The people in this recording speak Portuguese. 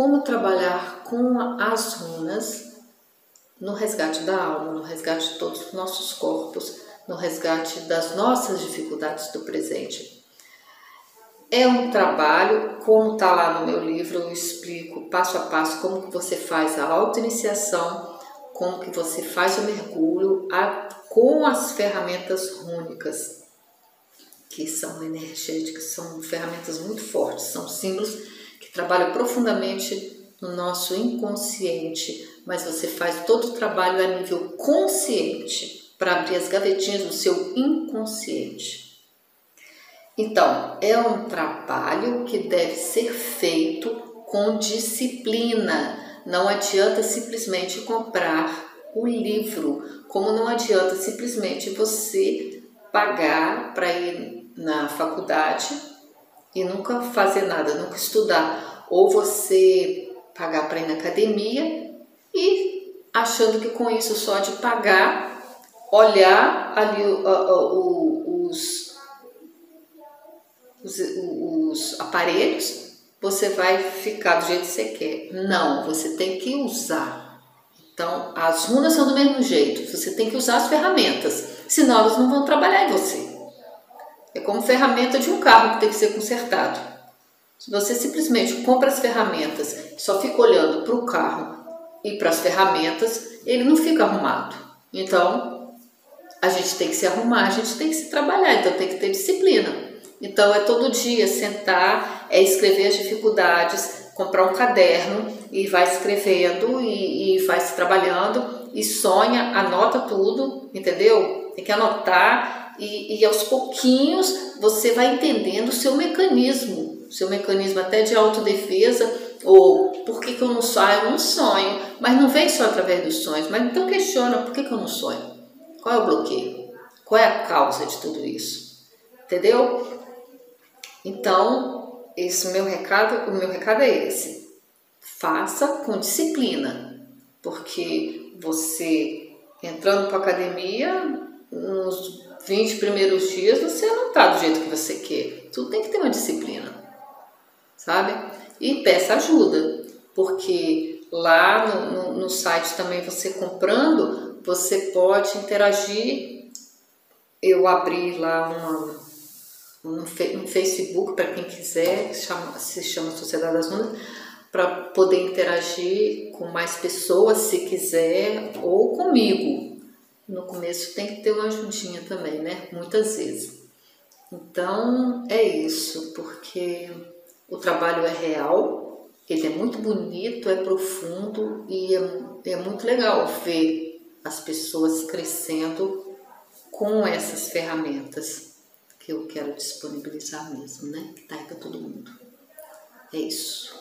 como trabalhar com as runas no resgate da alma, no resgate de todos os nossos corpos, no resgate das nossas dificuldades do presente. É um trabalho, como está lá no meu livro, eu explico passo a passo como que você faz a auto-iniciação, como que você faz o mergulho a, com as ferramentas rúnicas, que são energéticas, são ferramentas muito fortes, são símbolos que trabalham profundamente no nosso inconsciente, mas você faz todo o trabalho a nível consciente para abrir as gavetinhas do seu inconsciente. Então, é um trabalho que deve ser feito com disciplina. Não adianta simplesmente comprar o livro, como não adianta simplesmente você pagar para ir na faculdade e nunca fazer nada, nunca estudar, ou você pagar para ir na academia e achando que com isso só de pagar, olhar ali uh, uh, os os, os aparelhos, você vai ficar do jeito que você quer. Não, você tem que usar. Então, as runas são do mesmo jeito, você tem que usar as ferramentas, senão elas não vão trabalhar em você. É como ferramenta de um carro que tem que ser consertado. Se você simplesmente compra as ferramentas e só fica olhando para o carro e para as ferramentas, ele não fica arrumado. Então, a gente tem que se arrumar, a gente tem que se trabalhar, então tem que ter disciplina. Então é todo dia sentar, é escrever as dificuldades, comprar um caderno e vai escrevendo e, e vai se trabalhando e sonha, anota tudo, entendeu? Tem que anotar e, e aos pouquinhos você vai entendendo o seu mecanismo, seu mecanismo até de autodefesa ou por que, que eu não sonho? Eu não sonho, mas não vem só através dos sonhos, mas então questiona por que, que eu não sonho? Qual é o bloqueio? Qual é a causa de tudo isso? Entendeu? Então, esse meu recado, o meu recado é esse. Faça com disciplina, porque você entrando para academia, nos 20 primeiros dias você não está do jeito que você quer. Tudo tem que ter uma disciplina, sabe? E peça ajuda, porque lá no, no, no site também você comprando, você pode interagir. Eu abri lá uma no, Facebook, para quem quiser, chama, se chama Sociedade das Runas, para poder interagir com mais pessoas, se quiser, ou comigo. No começo tem que ter uma ajudinha também, né? Muitas vezes. Então é isso, porque o trabalho é real, ele é muito bonito, é profundo e é, é muito legal ver as pessoas crescendo com essas ferramentas que eu quero disponibilizar mesmo, né? Que tá aí para todo mundo. É isso.